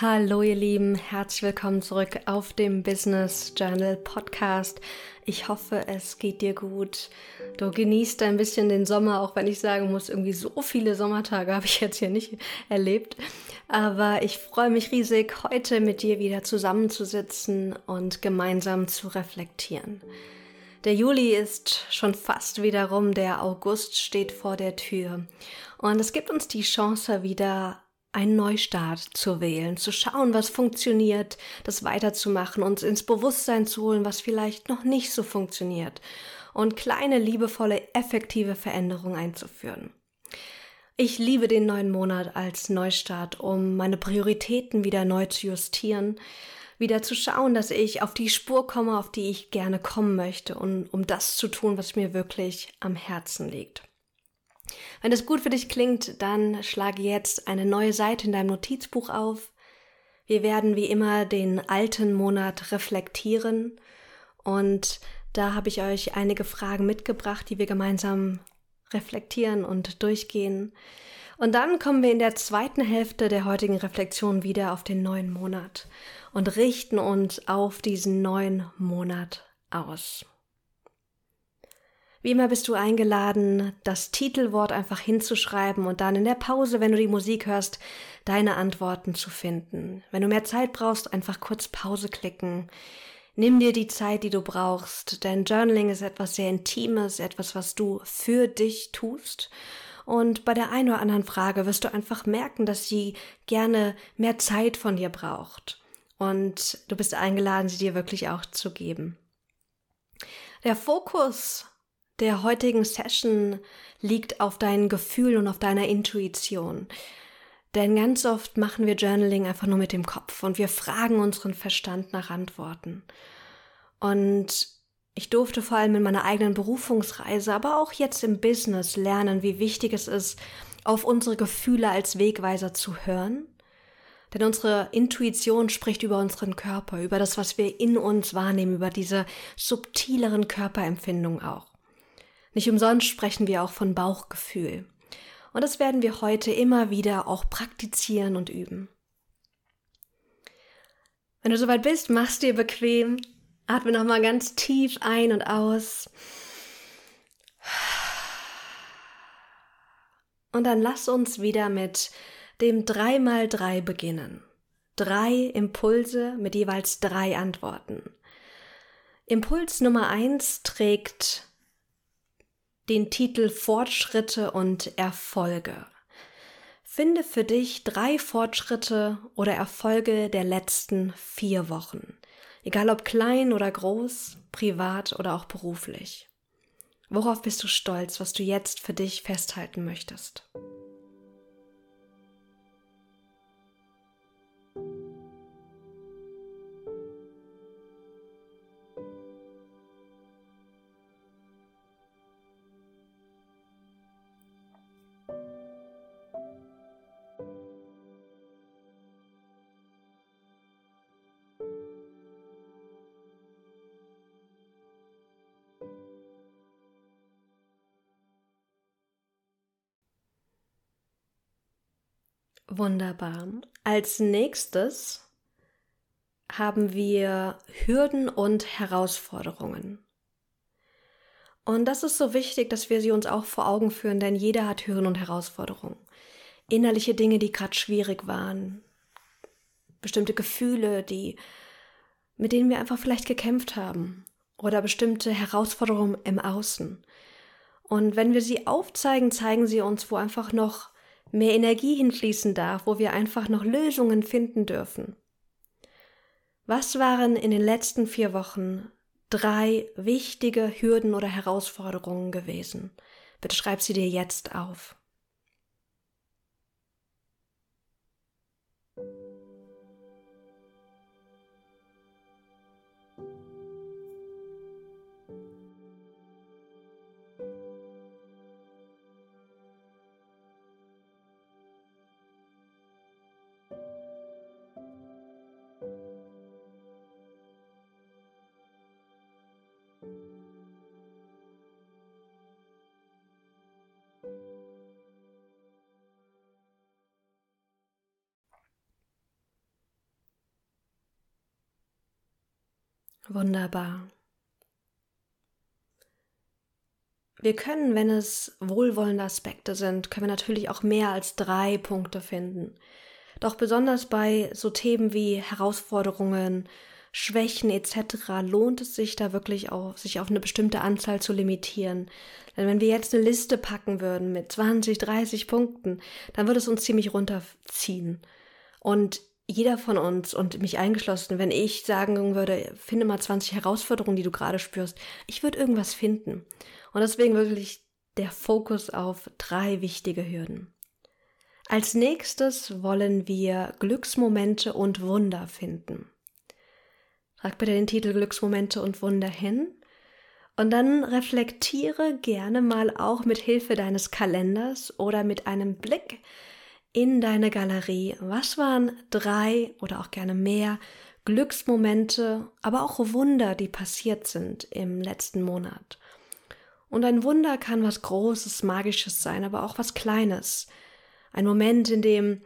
Hallo ihr Lieben, herzlich willkommen zurück auf dem Business Journal Podcast. Ich hoffe, es geht dir gut. Du genießt ein bisschen den Sommer, auch wenn ich sagen muss, irgendwie so viele Sommertage habe ich jetzt hier nicht erlebt. Aber ich freue mich riesig, heute mit dir wieder zusammenzusitzen und gemeinsam zu reflektieren. Der Juli ist schon fast wieder rum, der August steht vor der Tür. Und es gibt uns die Chance, wieder einen Neustart zu wählen, zu schauen, was funktioniert, das weiterzumachen, uns ins Bewusstsein zu holen, was vielleicht noch nicht so funktioniert und kleine, liebevolle, effektive Veränderungen einzuführen. Ich liebe den neuen Monat als Neustart, um meine Prioritäten wieder neu zu justieren, wieder zu schauen, dass ich auf die Spur komme, auf die ich gerne kommen möchte und um das zu tun, was mir wirklich am Herzen liegt. Wenn es gut für dich klingt, dann schlage jetzt eine neue Seite in deinem Notizbuch auf. Wir werden wie immer den alten Monat reflektieren und da habe ich euch einige Fragen mitgebracht, die wir gemeinsam reflektieren und durchgehen. Und dann kommen wir in der zweiten Hälfte der heutigen Reflexion wieder auf den neuen Monat und richten uns auf diesen neuen Monat aus. Wie immer bist du eingeladen, das Titelwort einfach hinzuschreiben und dann in der Pause, wenn du die Musik hörst, deine Antworten zu finden. Wenn du mehr Zeit brauchst, einfach kurz Pause klicken. Nimm dir die Zeit, die du brauchst, denn Journaling ist etwas sehr Intimes, etwas, was du für dich tust. Und bei der einen oder anderen Frage wirst du einfach merken, dass sie gerne mehr Zeit von dir braucht. Und du bist eingeladen, sie dir wirklich auch zu geben. Der Fokus der heutigen Session liegt auf deinen Gefühlen und auf deiner Intuition. Denn ganz oft machen wir Journaling einfach nur mit dem Kopf und wir fragen unseren Verstand nach Antworten. Und ich durfte vor allem in meiner eigenen Berufungsreise, aber auch jetzt im Business lernen, wie wichtig es ist, auf unsere Gefühle als Wegweiser zu hören. Denn unsere Intuition spricht über unseren Körper, über das, was wir in uns wahrnehmen, über diese subtileren Körperempfindungen auch. Nicht umsonst sprechen wir auch von Bauchgefühl. Und das werden wir heute immer wieder auch praktizieren und üben. Wenn du soweit bist, machst dir bequem, atme nochmal ganz tief ein und aus. Und dann lass uns wieder mit dem 3x3 beginnen. Drei Impulse mit jeweils drei Antworten. Impuls Nummer eins trägt den Titel Fortschritte und Erfolge. Finde für dich drei Fortschritte oder Erfolge der letzten vier Wochen, egal ob klein oder groß, privat oder auch beruflich. Worauf bist du stolz, was du jetzt für dich festhalten möchtest? Wunderbar. Als nächstes haben wir Hürden und Herausforderungen. Und das ist so wichtig, dass wir sie uns auch vor Augen führen, denn jeder hat Hürden und Herausforderungen. Innerliche Dinge, die gerade schwierig waren, bestimmte Gefühle, die mit denen wir einfach vielleicht gekämpft haben oder bestimmte Herausforderungen im Außen. Und wenn wir sie aufzeigen, zeigen sie uns, wo einfach noch mehr Energie hinfließen darf, wo wir einfach noch Lösungen finden dürfen. Was waren in den letzten vier Wochen drei wichtige Hürden oder Herausforderungen gewesen? Bitte schreib sie dir jetzt auf. Wunderbar. Wir können, wenn es wohlwollende Aspekte sind, können wir natürlich auch mehr als drei Punkte finden. Doch besonders bei so Themen wie Herausforderungen, Schwächen etc. lohnt es sich da wirklich auch, sich auf eine bestimmte Anzahl zu limitieren. Denn wenn wir jetzt eine Liste packen würden mit 20, 30 Punkten, dann würde es uns ziemlich runterziehen. Und jeder von uns und mich eingeschlossen, wenn ich sagen würde, finde mal 20 Herausforderungen, die du gerade spürst, ich würde irgendwas finden. Und deswegen wirklich der Fokus auf drei wichtige Hürden. Als nächstes wollen wir Glücksmomente und Wunder finden. Trag bitte den Titel Glücksmomente und Wunder hin und dann reflektiere gerne mal auch mit Hilfe deines Kalenders oder mit einem Blick in deine Galerie. Was waren drei oder auch gerne mehr Glücksmomente, aber auch Wunder, die passiert sind im letzten Monat? Und ein Wunder kann was Großes, Magisches sein, aber auch was Kleines. Ein Moment, in dem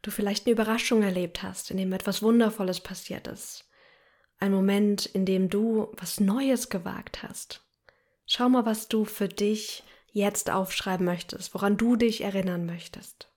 du vielleicht eine Überraschung erlebt hast, in dem etwas Wundervolles passiert ist. Ein Moment, in dem du was Neues gewagt hast. Schau mal, was du für dich jetzt aufschreiben möchtest, woran du dich erinnern möchtest.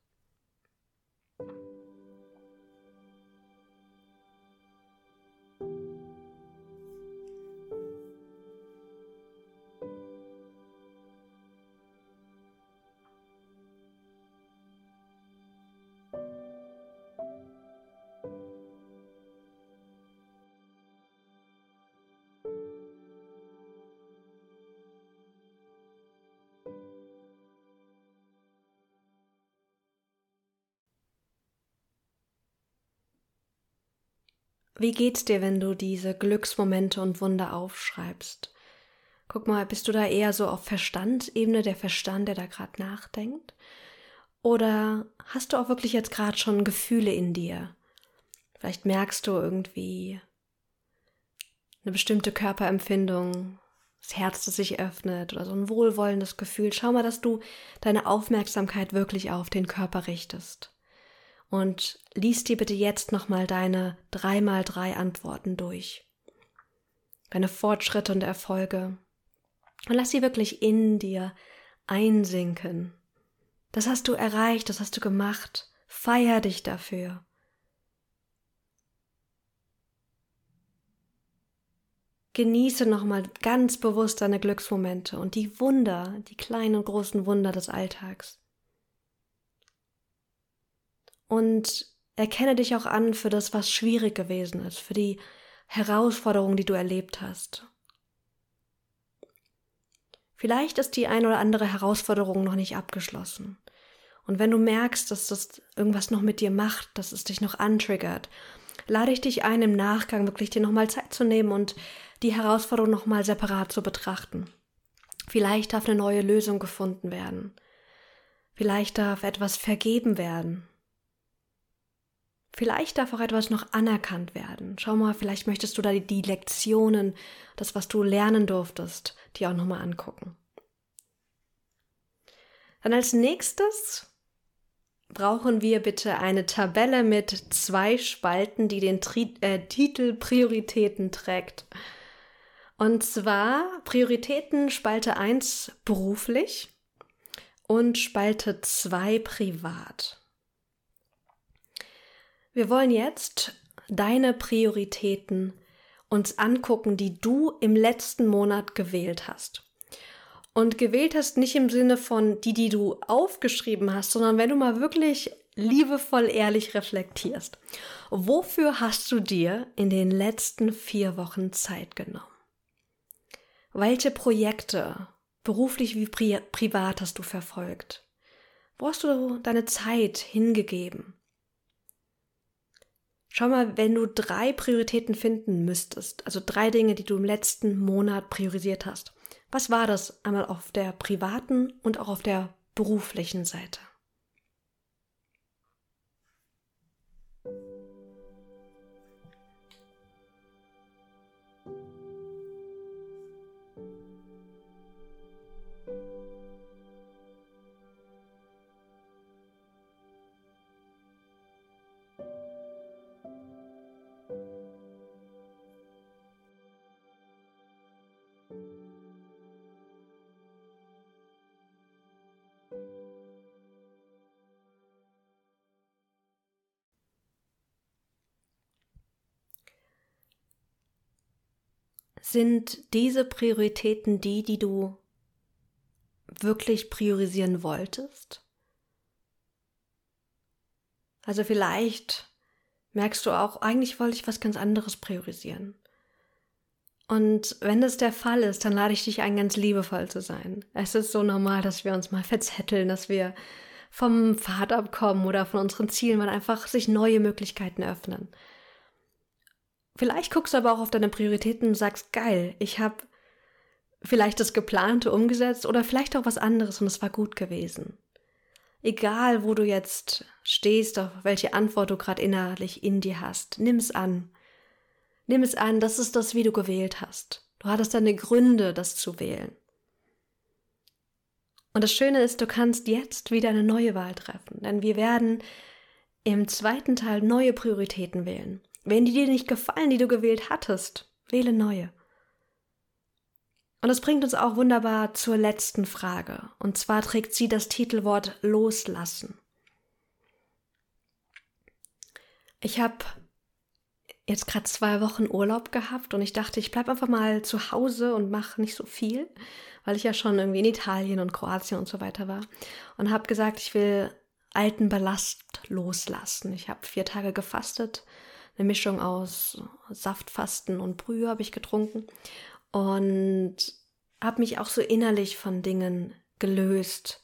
Wie geht's dir, wenn du diese Glücksmomente und Wunder aufschreibst? Guck mal, bist du da eher so auf Verstandebene, der Verstand, der da gerade nachdenkt? Oder hast du auch wirklich jetzt gerade schon Gefühle in dir? Vielleicht merkst du irgendwie eine bestimmte Körperempfindung, das Herz, das sich öffnet oder so ein wohlwollendes Gefühl. Schau mal, dass du deine Aufmerksamkeit wirklich auf den Körper richtest und lies dir bitte jetzt nochmal deine 3x3 Antworten durch. Deine Fortschritte und Erfolge. Und lass sie wirklich in dir einsinken. Das hast du erreicht, das hast du gemacht. Feier dich dafür. Genieße nochmal ganz bewusst deine Glücksmomente und die Wunder, die kleinen und großen Wunder des Alltags und erkenne dich auch an für das, was schwierig gewesen ist, für die Herausforderung, die du erlebt hast. Vielleicht ist die ein oder andere Herausforderung noch nicht abgeschlossen. Und wenn du merkst, dass das irgendwas noch mit dir macht, dass es dich noch antriggert, lade ich dich ein, im Nachgang wirklich dir nochmal Zeit zu nehmen und die Herausforderung nochmal separat zu betrachten. Vielleicht darf eine neue Lösung gefunden werden. Vielleicht darf etwas vergeben werden. Vielleicht darf auch etwas noch anerkannt werden. Schau mal, vielleicht möchtest du da die, die Lektionen, das, was du lernen durftest, dir auch nochmal angucken. Dann als nächstes brauchen wir bitte eine Tabelle mit zwei Spalten, die den Tri äh, Titel Prioritäten trägt. Und zwar Prioritäten Spalte 1 beruflich und Spalte 2 privat. Wir wollen jetzt deine Prioritäten uns angucken, die du im letzten Monat gewählt hast. Und gewählt hast nicht im Sinne von die, die du aufgeschrieben hast, sondern wenn du mal wirklich liebevoll ehrlich reflektierst. Wofür hast du dir in den letzten vier Wochen Zeit genommen? Welche Projekte, beruflich wie pri privat, hast du verfolgt? Wo hast du deine Zeit hingegeben? Schau mal, wenn du drei Prioritäten finden müsstest, also drei Dinge, die du im letzten Monat priorisiert hast. Was war das einmal auf der privaten und auch auf der beruflichen Seite? Sind diese Prioritäten die, die du wirklich priorisieren wolltest? Also vielleicht merkst du auch, eigentlich wollte ich was ganz anderes priorisieren. Und wenn das der Fall ist, dann lade ich dich ein, ganz liebevoll zu sein. Es ist so normal, dass wir uns mal verzetteln, dass wir vom Pfad abkommen oder von unseren Zielen, weil einfach sich neue Möglichkeiten öffnen. Vielleicht guckst du aber auch auf deine Prioritäten und sagst, geil, ich habe vielleicht das Geplante umgesetzt oder vielleicht auch was anderes und es war gut gewesen. Egal, wo du jetzt stehst, auf welche Antwort du gerade innerlich in dir hast, nimm es an. Nimm es an, das ist das, wie du gewählt hast. Du hattest deine Gründe, das zu wählen. Und das Schöne ist, du kannst jetzt wieder eine neue Wahl treffen, denn wir werden im zweiten Teil neue Prioritäten wählen. Wenn die dir nicht gefallen, die du gewählt hattest, wähle neue. Und das bringt uns auch wunderbar zur letzten Frage. Und zwar trägt sie das Titelwort Loslassen. Ich habe jetzt gerade zwei Wochen Urlaub gehabt und ich dachte, ich bleibe einfach mal zu Hause und mache nicht so viel, weil ich ja schon irgendwie in Italien und Kroatien und so weiter war. Und habe gesagt, ich will alten Ballast loslassen. Ich habe vier Tage gefastet, eine Mischung aus Saftfasten und Brühe habe ich getrunken und habe mich auch so innerlich von Dingen gelöst,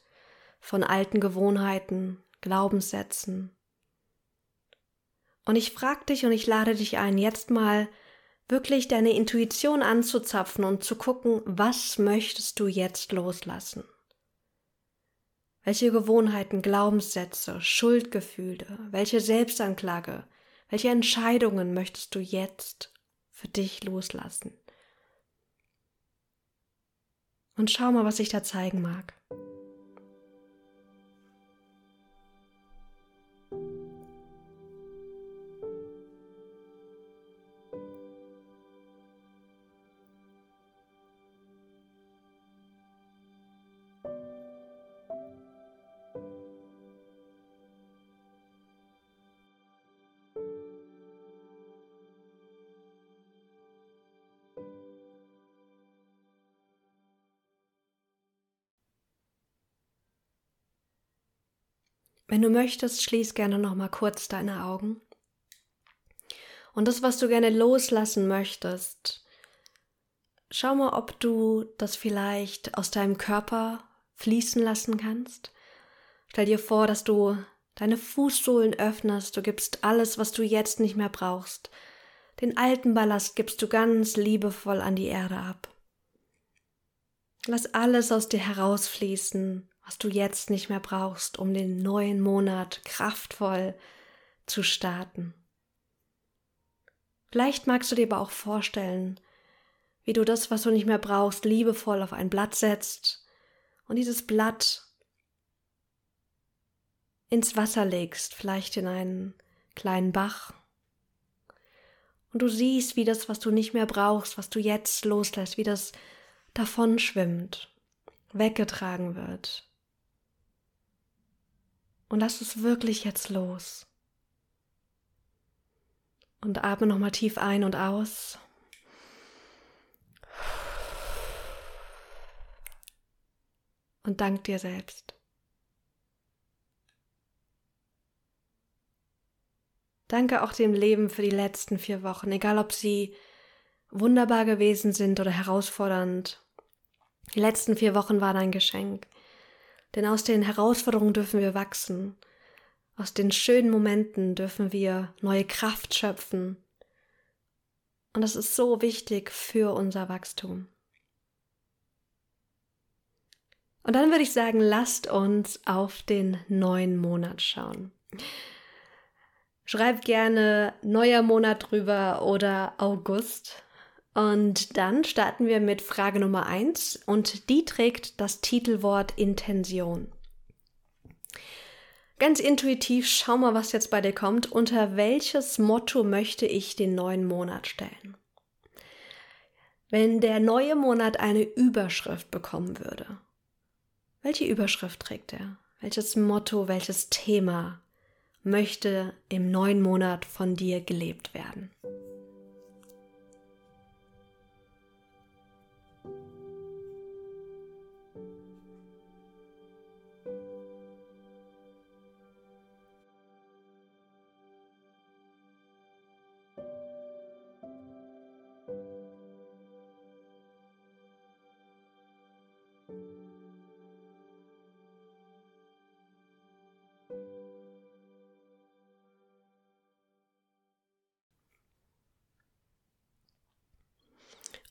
von alten Gewohnheiten, Glaubenssätzen, und ich frage dich und ich lade dich ein, jetzt mal wirklich deine Intuition anzuzapfen und zu gucken, was möchtest du jetzt loslassen? Welche Gewohnheiten, Glaubenssätze, Schuldgefühle, welche Selbstanklage, welche Entscheidungen möchtest du jetzt für dich loslassen? Und schau mal, was sich da zeigen mag. Wenn du möchtest, schließ gerne noch mal kurz deine Augen. Und das, was du gerne loslassen möchtest, schau mal, ob du das vielleicht aus deinem Körper fließen lassen kannst. Stell dir vor, dass du deine Fußsohlen öffnest, du gibst alles, was du jetzt nicht mehr brauchst. Den alten Ballast gibst du ganz liebevoll an die Erde ab. Lass alles aus dir herausfließen, was du jetzt nicht mehr brauchst, um den neuen Monat kraftvoll zu starten. Vielleicht magst du dir aber auch vorstellen, wie du das, was du nicht mehr brauchst, liebevoll auf ein Blatt setzt und dieses Blatt ins Wasser legst, vielleicht in einen kleinen Bach. Und du siehst, wie das, was du nicht mehr brauchst, was du jetzt loslässt, wie das davon schwimmt, weggetragen wird. Und lass es wirklich jetzt los. Und atme nochmal tief ein und aus. Und dank dir selbst. Danke auch dem Leben für die letzten vier Wochen, egal ob sie wunderbar gewesen sind oder herausfordernd. Die letzten vier Wochen waren ein Geschenk. Denn aus den Herausforderungen dürfen wir wachsen. Aus den schönen Momenten dürfen wir neue Kraft schöpfen. Und das ist so wichtig für unser Wachstum. Und dann würde ich sagen, lasst uns auf den neuen Monat schauen. Schreibt gerne neuer Monat drüber oder August. Und dann starten wir mit Frage Nummer eins und die trägt das Titelwort Intention. Ganz intuitiv, schau mal, was jetzt bei dir kommt. Unter welches Motto möchte ich den neuen Monat stellen? Wenn der neue Monat eine Überschrift bekommen würde, welche Überschrift trägt er? Welches Motto, welches Thema möchte im neuen Monat von dir gelebt werden?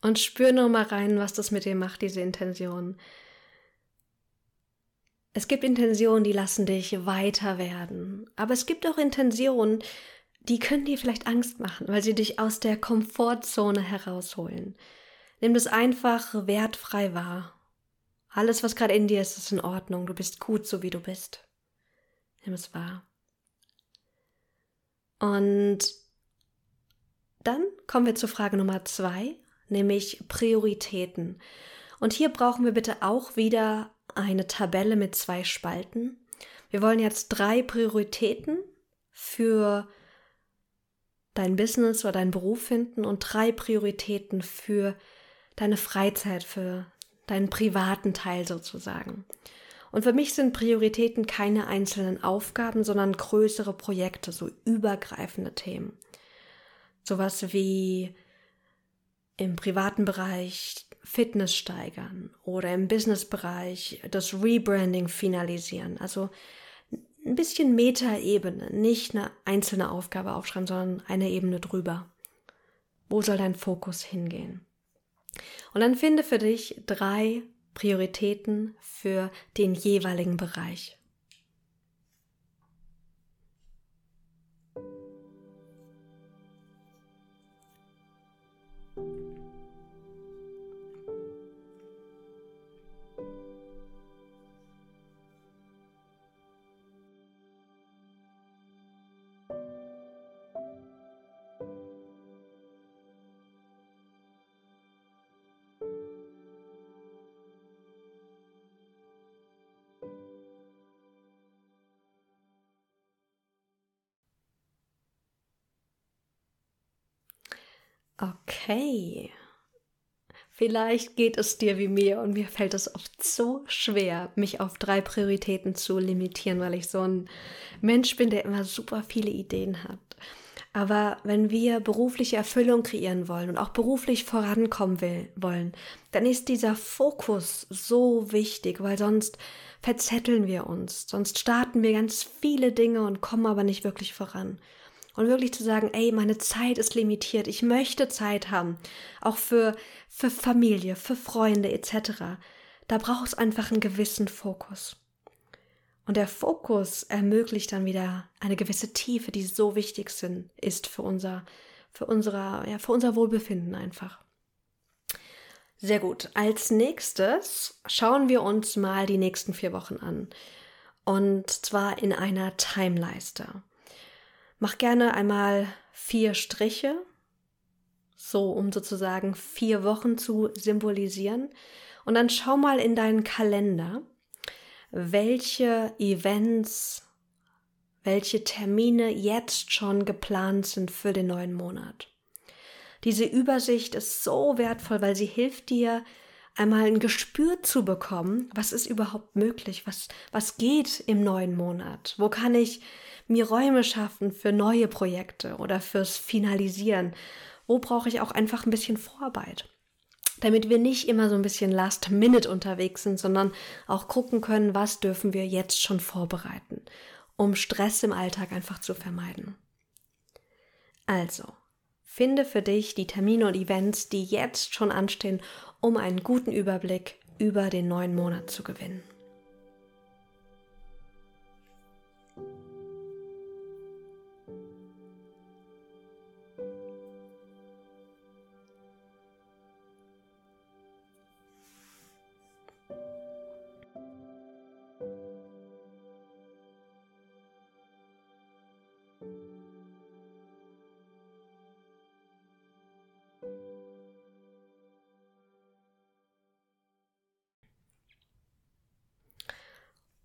Und spür nur mal rein, was das mit dir macht, diese Intention. Es gibt Intentionen, die lassen dich weiter werden. Aber es gibt auch Intentionen, die können dir vielleicht Angst machen, weil sie dich aus der Komfortzone herausholen. Nimm das einfach wertfrei wahr. Alles, was gerade in dir ist, ist in Ordnung. Du bist gut, so wie du bist. Nimm es wahr. Und dann kommen wir zur Frage Nummer zwei, nämlich Prioritäten. Und hier brauchen wir bitte auch wieder eine Tabelle mit zwei Spalten. Wir wollen jetzt drei Prioritäten für dein Business oder deinen Beruf finden und drei Prioritäten für deine Freizeit, für deinen privaten Teil sozusagen. Und für mich sind Prioritäten keine einzelnen Aufgaben, sondern größere Projekte, so übergreifende Themen. Sowas wie im privaten Bereich Fitness steigern oder im Businessbereich das Rebranding finalisieren. Also ein bisschen Metaebene, nicht eine einzelne Aufgabe aufschreiben, sondern eine Ebene drüber. Wo soll dein Fokus hingehen? Und dann finde für dich drei Prioritäten für den jeweiligen Bereich. Okay. Vielleicht geht es dir wie mir und mir fällt es oft so schwer, mich auf drei Prioritäten zu limitieren, weil ich so ein Mensch bin, der immer super viele Ideen hat. Aber wenn wir berufliche Erfüllung kreieren wollen und auch beruflich vorankommen will, wollen, dann ist dieser Fokus so wichtig, weil sonst verzetteln wir uns, sonst starten wir ganz viele Dinge und kommen aber nicht wirklich voran. Und wirklich zu sagen, ey, meine Zeit ist limitiert, ich möchte Zeit haben, auch für, für Familie, für Freunde etc. Da braucht es einfach einen gewissen Fokus. Und der Fokus ermöglicht dann wieder eine gewisse Tiefe, die so wichtig sind, ist für unser, für unser, ja, für unser Wohlbefinden einfach. Sehr gut. Als nächstes schauen wir uns mal die nächsten vier Wochen an. Und zwar in einer Timeleiste. Mach gerne einmal vier Striche, so um sozusagen vier Wochen zu symbolisieren. Und dann schau mal in deinen Kalender, welche Events, welche Termine jetzt schon geplant sind für den neuen Monat. Diese Übersicht ist so wertvoll, weil sie hilft dir, einmal ein Gespür zu bekommen, was ist überhaupt möglich, was, was geht im neuen Monat, wo kann ich mir Räume schaffen für neue Projekte oder fürs Finalisieren? Wo brauche ich auch einfach ein bisschen Vorarbeit? Damit wir nicht immer so ein bisschen last minute unterwegs sind, sondern auch gucken können, was dürfen wir jetzt schon vorbereiten, um Stress im Alltag einfach zu vermeiden. Also, finde für dich die Termine und Events, die jetzt schon anstehen, um einen guten Überblick über den neuen Monat zu gewinnen.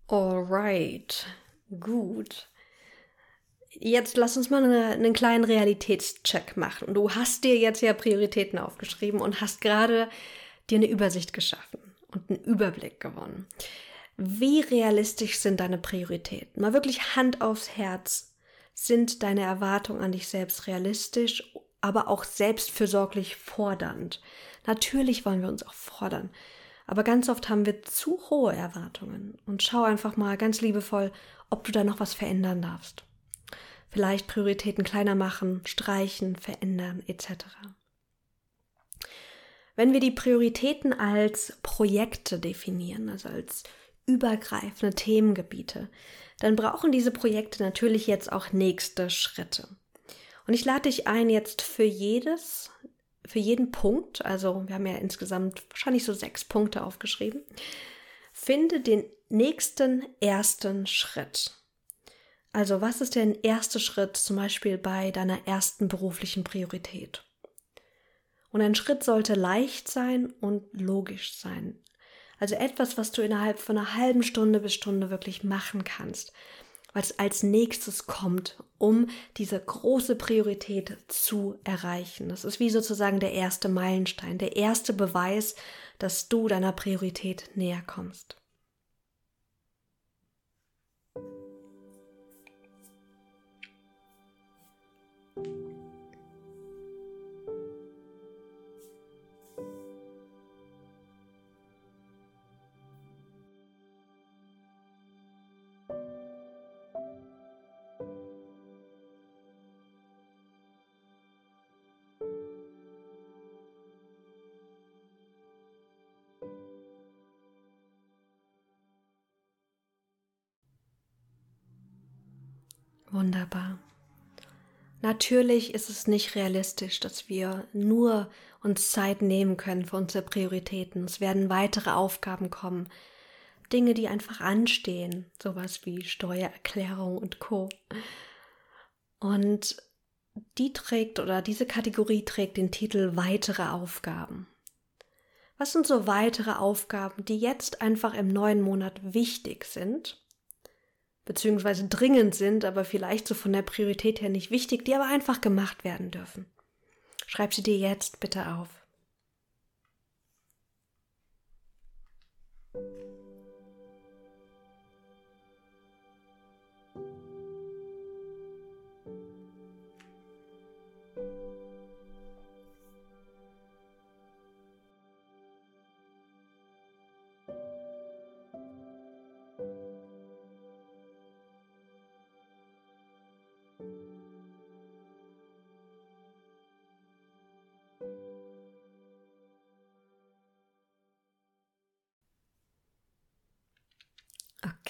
Alright, gut. Jetzt lass uns mal eine, einen kleinen Realitätscheck machen. Du hast dir jetzt ja Prioritäten aufgeschrieben und hast gerade dir eine Übersicht geschaffen und einen Überblick gewonnen. Wie realistisch sind deine Prioritäten? Mal wirklich Hand aufs Herz. Sind deine Erwartungen an dich selbst realistisch, aber auch selbstfürsorglich fordernd? Natürlich wollen wir uns auch fordern. Aber ganz oft haben wir zu hohe Erwartungen und schau einfach mal ganz liebevoll, ob du da noch was verändern darfst. Vielleicht Prioritäten kleiner machen, streichen, verändern etc. Wenn wir die Prioritäten als Projekte definieren, also als übergreifende Themengebiete, dann brauchen diese Projekte natürlich jetzt auch nächste Schritte. Und ich lade dich ein, jetzt für jedes, für jeden Punkt, also wir haben ja insgesamt wahrscheinlich so sechs Punkte aufgeschrieben, finde den nächsten ersten Schritt. Also was ist der erste Schritt zum Beispiel bei deiner ersten beruflichen Priorität? Und ein Schritt sollte leicht sein und logisch sein. Also etwas, was du innerhalb von einer halben Stunde bis Stunde wirklich machen kannst, was als nächstes kommt, um diese große Priorität zu erreichen. Das ist wie sozusagen der erste Meilenstein, der erste Beweis, dass du deiner Priorität näher kommst. Wunderbar. Natürlich ist es nicht realistisch, dass wir nur uns Zeit nehmen können für unsere Prioritäten. Es werden weitere Aufgaben kommen. Dinge, die einfach anstehen. Sowas wie Steuererklärung und Co. Und die trägt oder diese Kategorie trägt den Titel weitere Aufgaben. Was sind so weitere Aufgaben, die jetzt einfach im neuen Monat wichtig sind beziehungsweise dringend sind, aber vielleicht so von der Priorität her nicht wichtig, die aber einfach gemacht werden dürfen. Schreib sie dir jetzt bitte auf.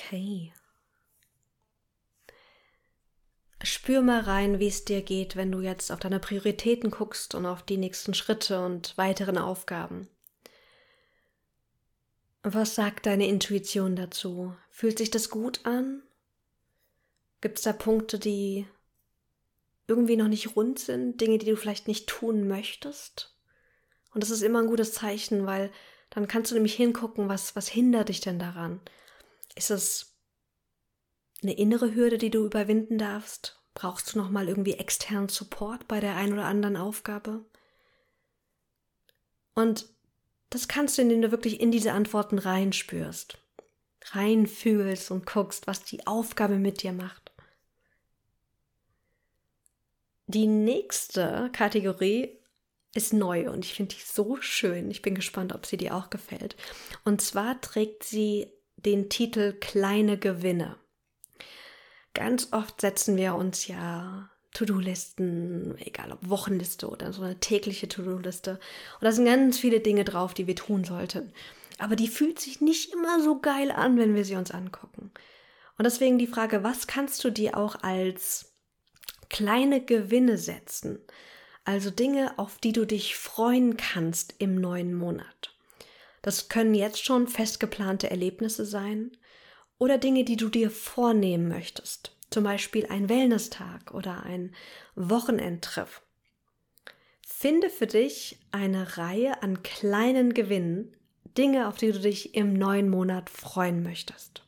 Okay. Spür mal rein, wie es dir geht, wenn du jetzt auf deine Prioritäten guckst und auf die nächsten Schritte und weiteren Aufgaben. Was sagt deine Intuition dazu? Fühlt sich das gut an? Gibt es da Punkte, die irgendwie noch nicht rund sind, Dinge, die du vielleicht nicht tun möchtest? Und das ist immer ein gutes Zeichen, weil dann kannst du nämlich hingucken, was, was hindert dich denn daran? Ist es eine innere Hürde, die du überwinden darfst? Brauchst du nochmal irgendwie externen Support bei der einen oder anderen Aufgabe? Und das kannst du, indem du wirklich in diese Antworten reinspürst, reinfühlst und guckst, was die Aufgabe mit dir macht. Die nächste Kategorie ist neu und ich finde die so schön. Ich bin gespannt, ob sie dir auch gefällt. Und zwar trägt sie den Titel Kleine Gewinne. Ganz oft setzen wir uns ja To-Do-Listen, egal ob Wochenliste oder so eine tägliche To-Do-Liste. Und da sind ganz viele Dinge drauf, die wir tun sollten. Aber die fühlt sich nicht immer so geil an, wenn wir sie uns angucken. Und deswegen die Frage, was kannst du dir auch als kleine Gewinne setzen? Also Dinge, auf die du dich freuen kannst im neuen Monat. Das können jetzt schon festgeplante Erlebnisse sein oder Dinge, die du dir vornehmen möchtest. Zum Beispiel ein Wellness-Tag oder ein Wochenendtreff. Finde für dich eine Reihe an kleinen Gewinnen, Dinge, auf die du dich im neuen Monat freuen möchtest.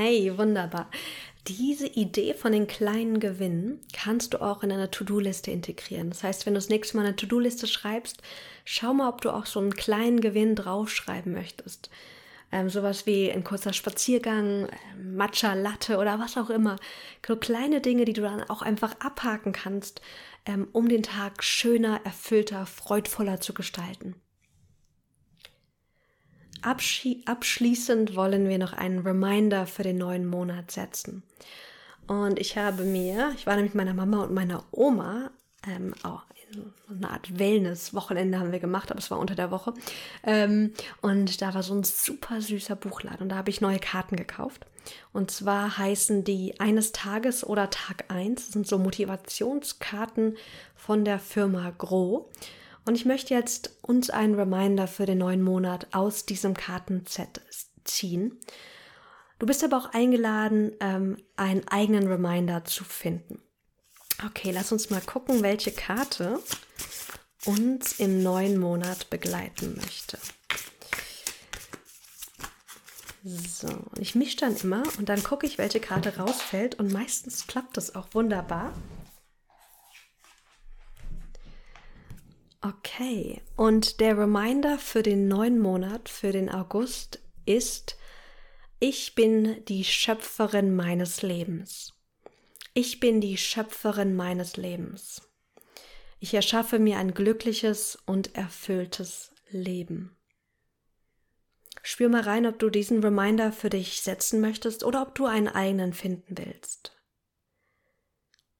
Okay, wunderbar. Diese Idee von den kleinen Gewinnen kannst du auch in einer To-Do-Liste integrieren. Das heißt, wenn du das nächste Mal eine To-Do-Liste schreibst, schau mal, ob du auch so einen kleinen Gewinn draufschreiben möchtest. Ähm, sowas wie ein kurzer Spaziergang, ähm, Matcha Latte oder was auch immer. So kleine Dinge, die du dann auch einfach abhaken kannst, ähm, um den Tag schöner, erfüllter, freudvoller zu gestalten. Abschließend wollen wir noch einen Reminder für den neuen Monat setzen. Und ich habe mir, ich war nämlich mit meiner Mama und meiner Oma ähm, auch eine Art Wellness-Wochenende haben wir gemacht, aber es war unter der Woche. Ähm, und da war so ein super süßer Buchladen und da habe ich neue Karten gekauft. Und zwar heißen die eines Tages oder Tag 1. Das sind so Motivationskarten von der Firma Gro. Und ich möchte jetzt uns einen Reminder für den neuen Monat aus diesem Kartenset ziehen. Du bist aber auch eingeladen, ähm, einen eigenen Reminder zu finden. Okay, lass uns mal gucken, welche Karte uns im neuen Monat begleiten möchte. So, ich mische dann immer und dann gucke ich, welche Karte rausfällt und meistens klappt das auch wunderbar. Okay, und der Reminder für den neuen Monat, für den August ist, ich bin die Schöpferin meines Lebens. Ich bin die Schöpferin meines Lebens. Ich erschaffe mir ein glückliches und erfülltes Leben. Spür mal rein, ob du diesen Reminder für dich setzen möchtest oder ob du einen eigenen finden willst.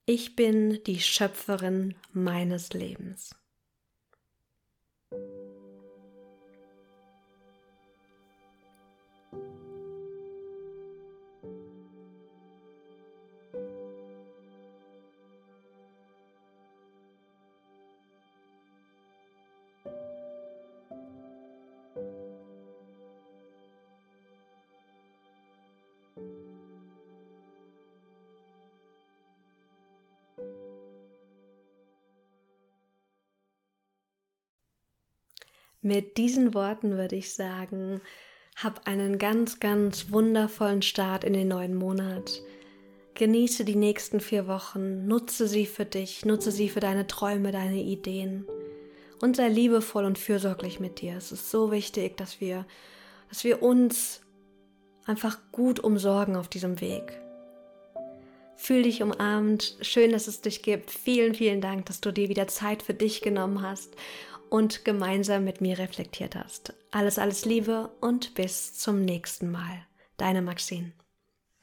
Ich bin die Schöpferin meines Lebens. thank you. Mit diesen Worten würde ich sagen, hab einen ganz, ganz wundervollen Start in den neuen Monat. Genieße die nächsten vier Wochen, nutze sie für dich, nutze sie für deine Träume, deine Ideen und sei liebevoll und fürsorglich mit dir. Es ist so wichtig, dass wir, dass wir uns einfach gut umsorgen auf diesem Weg. Fühl dich umarmt. Schön, dass es dich gibt. Vielen, vielen Dank, dass du dir wieder Zeit für dich genommen hast und gemeinsam mit mir reflektiert hast. Alles, alles Liebe und bis zum nächsten Mal. Deine Maxine.